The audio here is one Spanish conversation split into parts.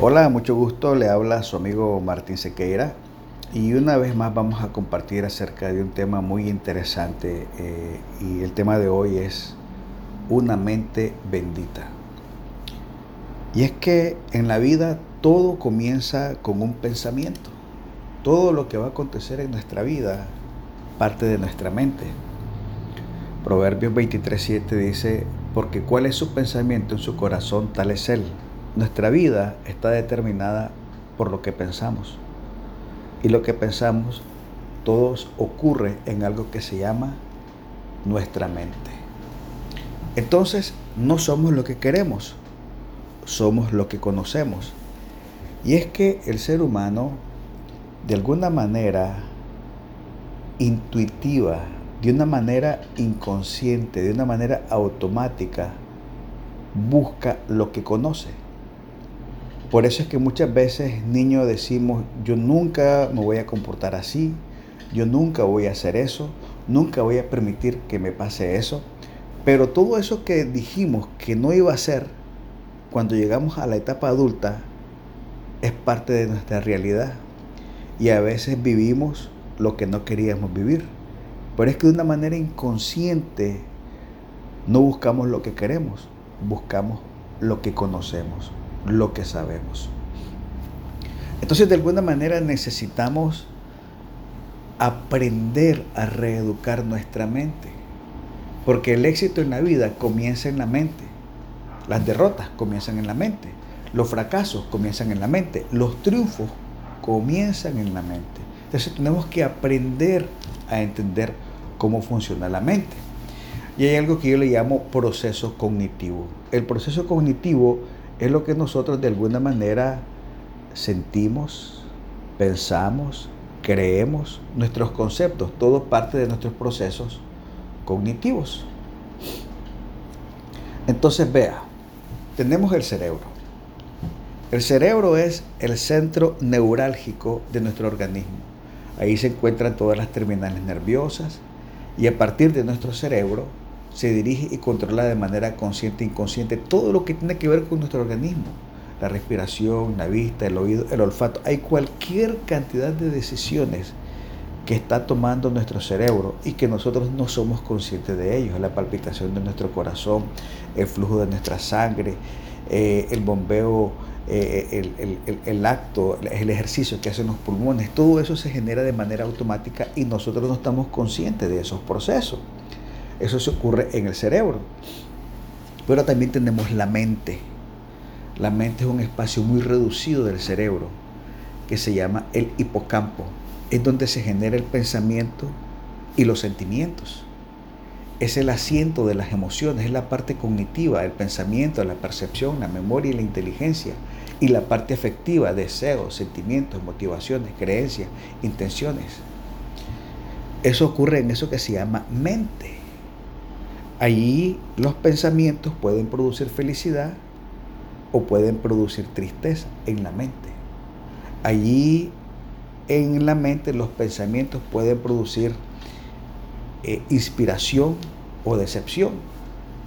Hola, mucho gusto, le habla su amigo Martín Sequeira y una vez más vamos a compartir acerca de un tema muy interesante eh, y el tema de hoy es una mente bendita. Y es que en la vida todo comienza con un pensamiento. Todo lo que va a acontecer en nuestra vida parte de nuestra mente. Proverbios 23.7 dice, porque cuál es su pensamiento en su corazón, tal es él. Nuestra vida está determinada por lo que pensamos. Y lo que pensamos, todos ocurre en algo que se llama nuestra mente. Entonces, no somos lo que queremos, somos lo que conocemos. Y es que el ser humano, de alguna manera intuitiva, de una manera inconsciente, de una manera automática, busca lo que conoce. Por eso es que muchas veces niños decimos, yo nunca me voy a comportar así, yo nunca voy a hacer eso, nunca voy a permitir que me pase eso. Pero todo eso que dijimos que no iba a ser, cuando llegamos a la etapa adulta, es parte de nuestra realidad. Y a veces vivimos lo que no queríamos vivir. Pero es que de una manera inconsciente no buscamos lo que queremos, buscamos lo que conocemos lo que sabemos. Entonces, de alguna manera necesitamos aprender a reeducar nuestra mente. Porque el éxito en la vida comienza en la mente. Las derrotas comienzan en la mente. Los fracasos comienzan en la mente. Los triunfos comienzan en la mente. Entonces tenemos que aprender a entender cómo funciona la mente. Y hay algo que yo le llamo proceso cognitivo. El proceso cognitivo es lo que nosotros de alguna manera sentimos, pensamos, creemos, nuestros conceptos, todo parte de nuestros procesos cognitivos. Entonces vea, tenemos el cerebro. El cerebro es el centro neurálgico de nuestro organismo. Ahí se encuentran todas las terminales nerviosas y a partir de nuestro cerebro se dirige y controla de manera consciente e inconsciente todo lo que tiene que ver con nuestro organismo. La respiración, la vista, el oído, el olfato. Hay cualquier cantidad de decisiones que está tomando nuestro cerebro y que nosotros no somos conscientes de ellos. La palpitación de nuestro corazón, el flujo de nuestra sangre, eh, el bombeo, eh, el, el, acto, el ejercicio que hacen los pulmones, todo eso se genera de manera automática y nosotros no estamos conscientes de esos procesos. Eso se ocurre en el cerebro. Pero también tenemos la mente. La mente es un espacio muy reducido del cerebro que se llama el hipocampo. Es donde se genera el pensamiento y los sentimientos. Es el asiento de las emociones, es la parte cognitiva, el pensamiento, la percepción, la memoria y la inteligencia. Y la parte afectiva, deseos, sentimientos, motivaciones, creencias, intenciones. Eso ocurre en eso que se llama mente. Allí los pensamientos pueden producir felicidad o pueden producir tristeza en la mente. Allí en la mente los pensamientos pueden producir eh, inspiración o decepción.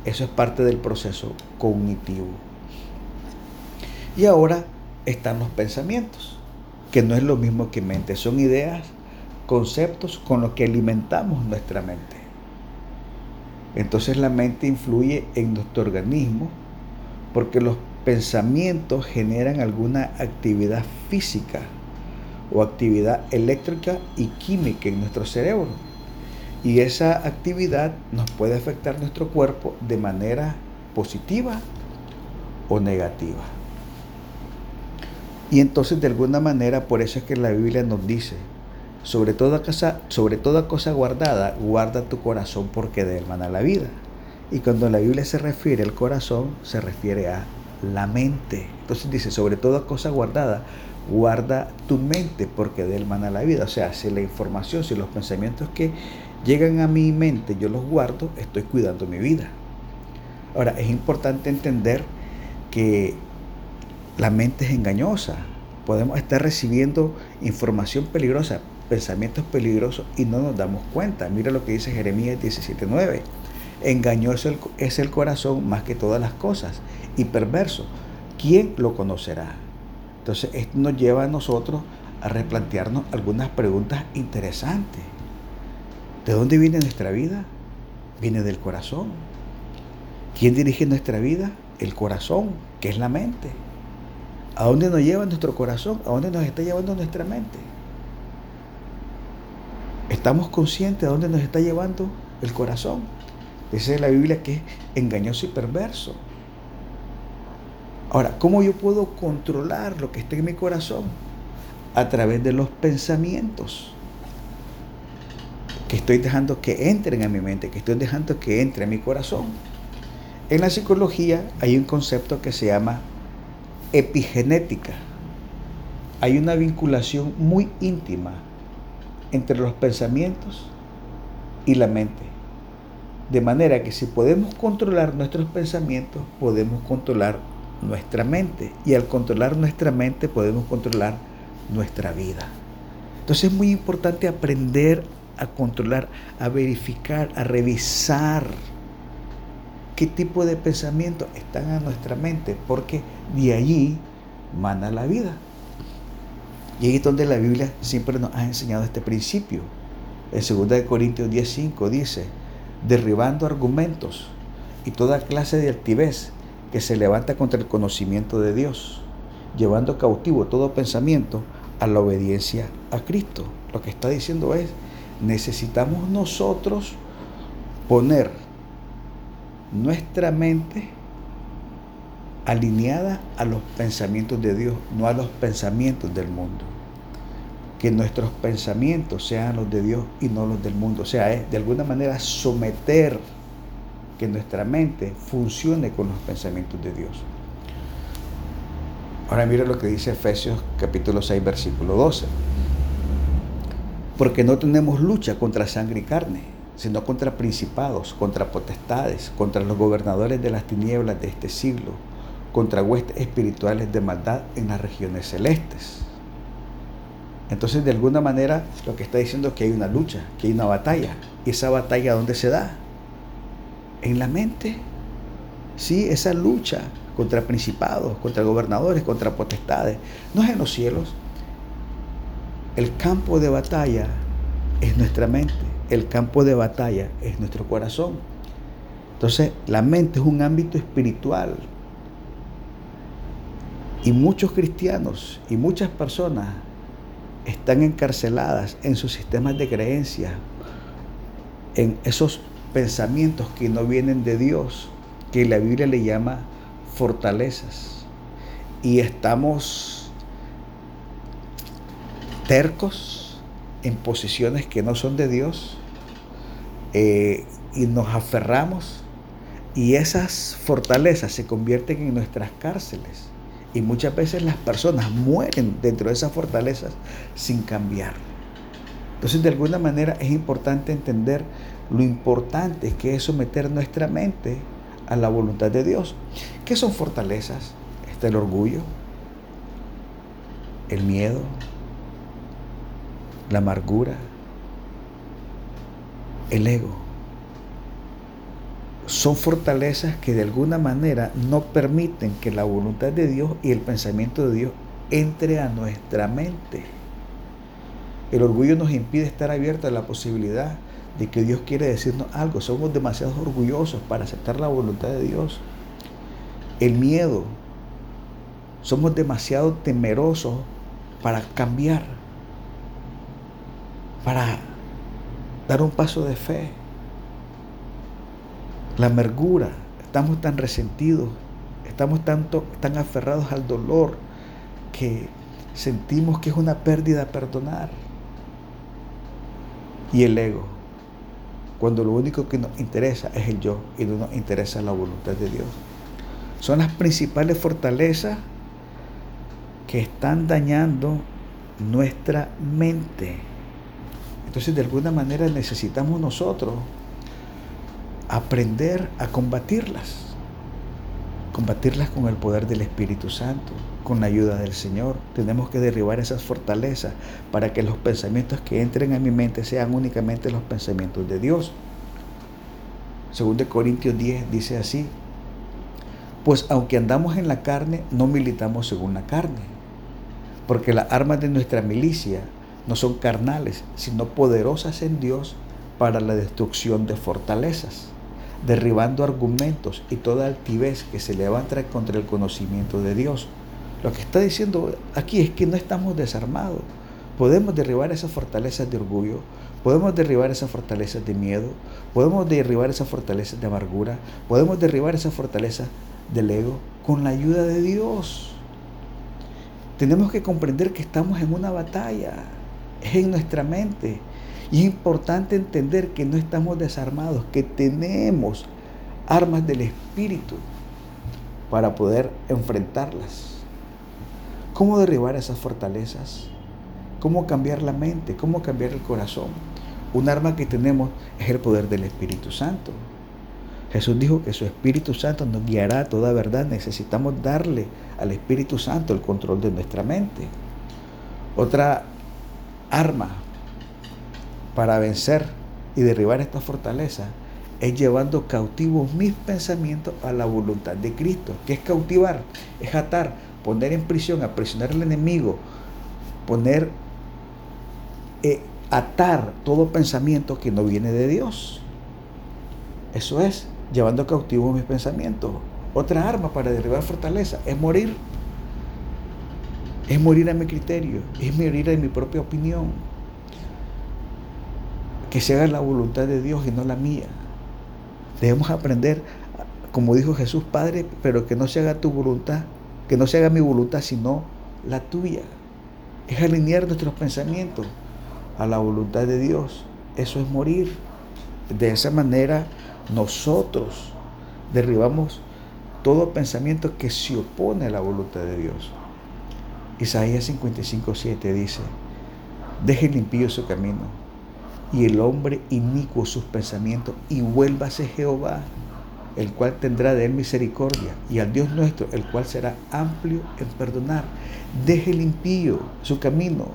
Eso es parte del proceso cognitivo. Y ahora están los pensamientos, que no es lo mismo que mente, son ideas, conceptos con los que alimentamos nuestra mente. Entonces la mente influye en nuestro organismo porque los pensamientos generan alguna actividad física o actividad eléctrica y química en nuestro cerebro. Y esa actividad nos puede afectar nuestro cuerpo de manera positiva o negativa. Y entonces de alguna manera, por eso es que la Biblia nos dice, sobre toda, cosa, sobre toda cosa guardada, guarda tu corazón porque de él mana la vida. Y cuando la Biblia se refiere al corazón, se refiere a la mente. Entonces dice, sobre toda cosa guardada, guarda tu mente porque de él mana la vida. O sea, si la información, si los pensamientos que llegan a mi mente yo los guardo, estoy cuidando mi vida. Ahora, es importante entender que la mente es engañosa. Podemos estar recibiendo información peligrosa, pensamientos peligrosos y no nos damos cuenta. Mira lo que dice Jeremías 17:9. Engañoso es el corazón más que todas las cosas y perverso. ¿Quién lo conocerá? Entonces, esto nos lleva a nosotros a replantearnos algunas preguntas interesantes. ¿De dónde viene nuestra vida? Viene del corazón. ¿Quién dirige nuestra vida? El corazón, que es la mente. ¿A dónde nos lleva nuestro corazón? ¿A dónde nos está llevando nuestra mente? ¿Estamos conscientes de dónde nos está llevando el corazón? Dice la Biblia que es engañoso y perverso. Ahora, ¿cómo yo puedo controlar lo que está en mi corazón? A través de los pensamientos que estoy dejando que entren a mi mente, que estoy dejando que entre a mi corazón. En la psicología hay un concepto que se llama epigenética. Hay una vinculación muy íntima entre los pensamientos y la mente. De manera que si podemos controlar nuestros pensamientos, podemos controlar nuestra mente. Y al controlar nuestra mente podemos controlar nuestra vida. Entonces es muy importante aprender a controlar, a verificar, a revisar qué tipo de pensamientos están en nuestra mente, porque de allí manda la vida. Y ahí es donde la Biblia siempre nos ha enseñado este principio. En 2 Corintios 10:5 dice, derribando argumentos y toda clase de altivez que se levanta contra el conocimiento de Dios, llevando cautivo todo pensamiento a la obediencia a Cristo. Lo que está diciendo es, necesitamos nosotros poner nuestra mente alineada a los pensamientos de Dios, no a los pensamientos del mundo. Que nuestros pensamientos sean los de Dios y no los del mundo. O sea, es de alguna manera someter que nuestra mente funcione con los pensamientos de Dios. Ahora mira lo que dice Efesios capítulo 6 versículo 12. Porque no tenemos lucha contra sangre y carne, sino contra principados, contra potestades, contra los gobernadores de las tinieblas de este siglo, contra huestes espirituales de maldad en las regiones celestes. Entonces, de alguna manera, lo que está diciendo es que hay una lucha, que hay una batalla. ¿Y esa batalla dónde se da? en la mente. Sí, esa lucha contra principados, contra gobernadores, contra potestades, no es en los cielos. El campo de batalla es nuestra mente, el campo de batalla es nuestro corazón. Entonces, la mente es un ámbito espiritual. Y muchos cristianos y muchas personas están encarceladas en sus sistemas de creencia, en esos pensamientos que no vienen de Dios, que la Biblia le llama fortalezas. Y estamos tercos en posiciones que no son de Dios eh, y nos aferramos y esas fortalezas se convierten en nuestras cárceles. Y muchas veces las personas mueren dentro de esas fortalezas sin cambiar. Entonces, de alguna manera es importante entender lo importante que es someter nuestra mente a la voluntad de Dios. ¿Qué son fortalezas? Está el orgullo, el miedo, la amargura, el ego. Son fortalezas que de alguna manera no permiten que la voluntad de Dios y el pensamiento de Dios entre a nuestra mente. El orgullo nos impide estar abiertos a la posibilidad de que Dios quiere decirnos algo. Somos demasiado orgullosos para aceptar la voluntad de Dios. El miedo. Somos demasiado temerosos para cambiar, para dar un paso de fe. La amargura. Estamos tan resentidos, estamos tanto, tan aferrados al dolor que sentimos que es una pérdida perdonar. Y el ego cuando lo único que nos interesa es el yo y no nos interesa la voluntad de Dios. Son las principales fortalezas que están dañando nuestra mente. Entonces, de alguna manera necesitamos nosotros aprender a combatirlas. Combatirlas con el poder del Espíritu Santo con la ayuda del Señor. Tenemos que derribar esas fortalezas para que los pensamientos que entren a mi mente sean únicamente los pensamientos de Dios. Según de Corintios 10 dice así, pues aunque andamos en la carne, no militamos según la carne, Porque las armas de nuestra milicia no son carnales, sino poderosas en Dios para la destrucción de fortalezas, derribando argumentos y toda altivez que se levanta contra el conocimiento de Dios. Lo que está diciendo aquí es que no estamos desarmados. Podemos derribar esas fortalezas de orgullo, podemos derribar esas fortalezas de miedo, podemos derribar esas fortalezas de amargura, podemos derribar esas fortalezas del ego con la ayuda de Dios. Tenemos que comprender que estamos en una batalla, es en nuestra mente. Y importante entender que no estamos desarmados, que tenemos armas del Espíritu para poder enfrentarlas. ¿Cómo derribar esas fortalezas? ¿Cómo cambiar la mente? ¿Cómo cambiar el corazón? Un arma que tenemos es el poder del Espíritu Santo. Jesús dijo que su Espíritu Santo nos guiará a toda verdad. Necesitamos darle al Espíritu Santo el control de nuestra mente. Otra arma para vencer y derribar esta fortaleza es llevando cautivos mis pensamientos a la voluntad de Cristo. ¿Qué es cautivar? Es atar, poner en prisión, aprisionar al enemigo, poner, eh, atar todo pensamiento que no viene de Dios. Eso es llevando cautivo mis pensamientos. Otra arma para derribar fortaleza es morir. Es morir a mi criterio, es morir a mi propia opinión. Que se haga la voluntad de Dios y no la mía. Debemos aprender, como dijo Jesús, Padre, pero que no se haga tu voluntad, que no se haga mi voluntad, sino la tuya. Es alinear nuestros pensamientos a la voluntad de Dios. Eso es morir. De esa manera nosotros derribamos todo pensamiento que se opone a la voluntad de Dios. Isaías 55, 7 dice, deje limpio su camino y el hombre inicuo sus pensamientos y vuélvase Jehová, el cual tendrá de él misericordia, y al Dios nuestro, el cual será amplio en perdonar. Deje limpio su camino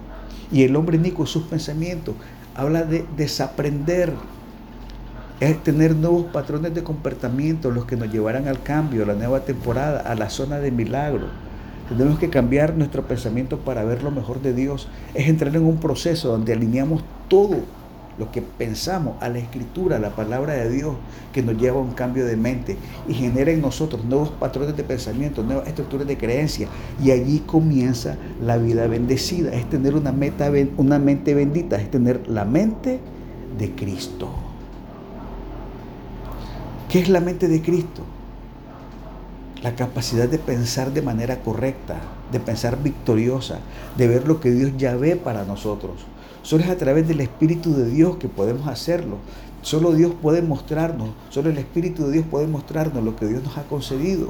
y el hombre inicuo sus pensamientos. Habla de desaprender es tener nuevos patrones de comportamiento, los que nos llevarán al cambio, a la nueva temporada, a la zona de milagro. Tenemos que cambiar nuestro pensamiento para ver lo mejor de Dios. Es entrar en un proceso donde alineamos todo lo que pensamos a la escritura, a la palabra de Dios, que nos lleva a un cambio de mente y genera en nosotros nuevos patrones de pensamiento, nuevas estructuras de creencia. Y allí comienza la vida bendecida. Es tener una, meta, una mente bendita, es tener la mente de Cristo. ¿Qué es la mente de Cristo? La capacidad de pensar de manera correcta, de pensar victoriosa, de ver lo que Dios ya ve para nosotros. Solo es a través del Espíritu de Dios que podemos hacerlo. Solo Dios puede mostrarnos, solo el Espíritu de Dios puede mostrarnos lo que Dios nos ha concedido.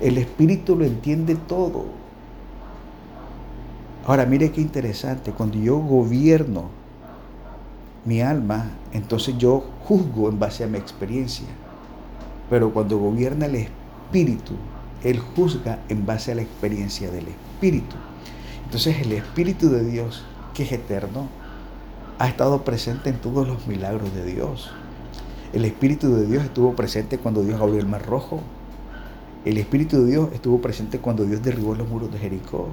El Espíritu lo entiende todo. Ahora mire qué interesante, cuando yo gobierno mi alma, entonces yo juzgo en base a mi experiencia. Pero cuando gobierna el Espíritu, Él juzga en base a la experiencia del Espíritu. Entonces el Espíritu de Dios, que es eterno, ha estado presente en todos los milagros de Dios. El Espíritu de Dios estuvo presente cuando Dios abrió el mar rojo. El Espíritu de Dios estuvo presente cuando Dios derribó los muros de Jericó.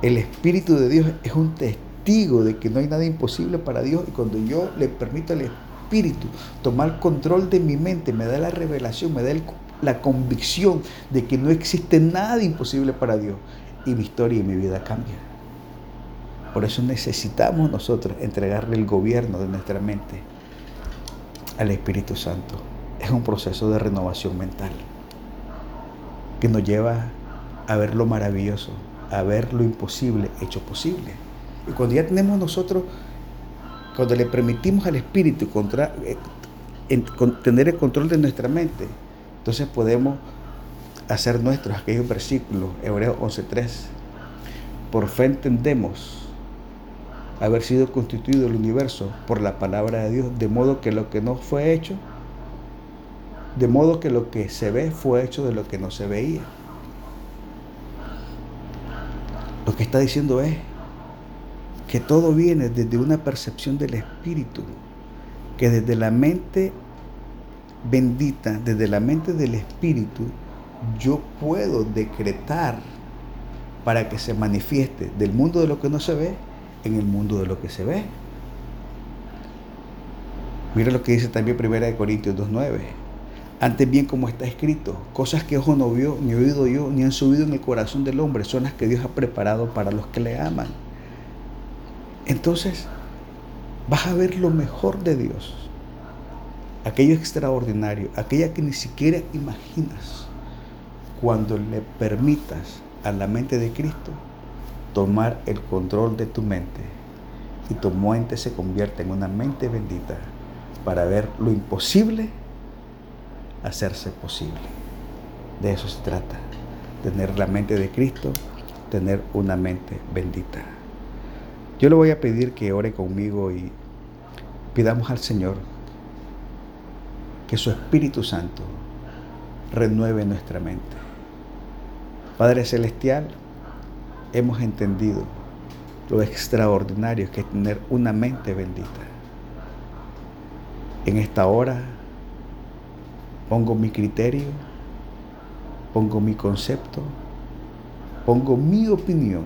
El Espíritu de Dios es un testigo de que no hay nada imposible para Dios y cuando yo le permito al Espíritu tomar control de mi mente, me da la revelación, me da la convicción de que no existe nada imposible para Dios y mi historia y mi vida cambia. Por eso necesitamos nosotros entregarle el gobierno de nuestra mente al Espíritu Santo. Es un proceso de renovación mental que nos lleva a ver lo maravilloso, a ver lo imposible hecho posible. Y cuando ya tenemos nosotros cuando le permitimos al Espíritu eh, tener el control de nuestra mente, entonces podemos hacer nuestros aquellos versículos, Hebreos 11.3. Por fe entendemos haber sido constituido el universo por la palabra de Dios, de modo que lo que no fue hecho, de modo que lo que se ve fue hecho de lo que no se veía. Lo que está diciendo es, que todo viene desde una percepción del Espíritu, que desde la mente bendita, desde la mente del Espíritu, yo puedo decretar para que se manifieste del mundo de lo que no se ve en el mundo de lo que se ve. Mira lo que dice también 1 Corintios 2.9. Antes bien como está escrito, cosas que ojo no vio, ni oído yo, ni han subido en el corazón del hombre, son las que Dios ha preparado para los que le aman. Entonces, vas a ver lo mejor de Dios, aquello extraordinario, aquella que ni siquiera imaginas, cuando le permitas a la mente de Cristo tomar el control de tu mente y tu mente se convierte en una mente bendita para ver lo imposible hacerse posible. De eso se trata, tener la mente de Cristo, tener una mente bendita. Yo le voy a pedir que ore conmigo y pidamos al Señor que su Espíritu Santo renueve nuestra mente. Padre Celestial, hemos entendido lo extraordinario que es tener una mente bendita. En esta hora pongo mi criterio, pongo mi concepto, pongo mi opinión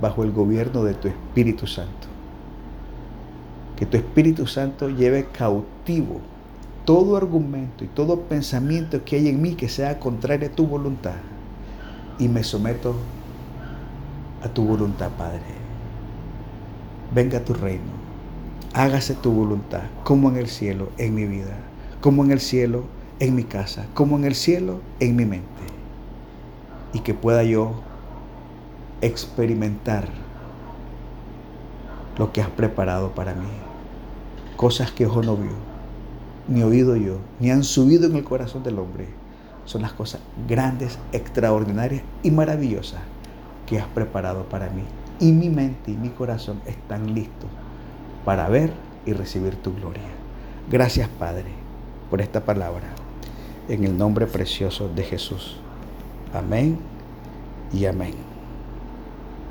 bajo el gobierno de tu Espíritu Santo. Que tu Espíritu Santo lleve cautivo todo argumento y todo pensamiento que hay en mí que sea contrario a tu voluntad. Y me someto a tu voluntad, Padre. Venga tu reino. Hágase tu voluntad, como en el cielo, en mi vida, como en el cielo, en mi casa, como en el cielo, en mi mente. Y que pueda yo experimentar lo que has preparado para mí. Cosas que ojo no vio, ni oído yo, ni han subido en el corazón del hombre. Son las cosas grandes, extraordinarias y maravillosas que has preparado para mí. Y mi mente y mi corazón están listos para ver y recibir tu gloria. Gracias Padre por esta palabra. En el nombre precioso de Jesús. Amén y amén.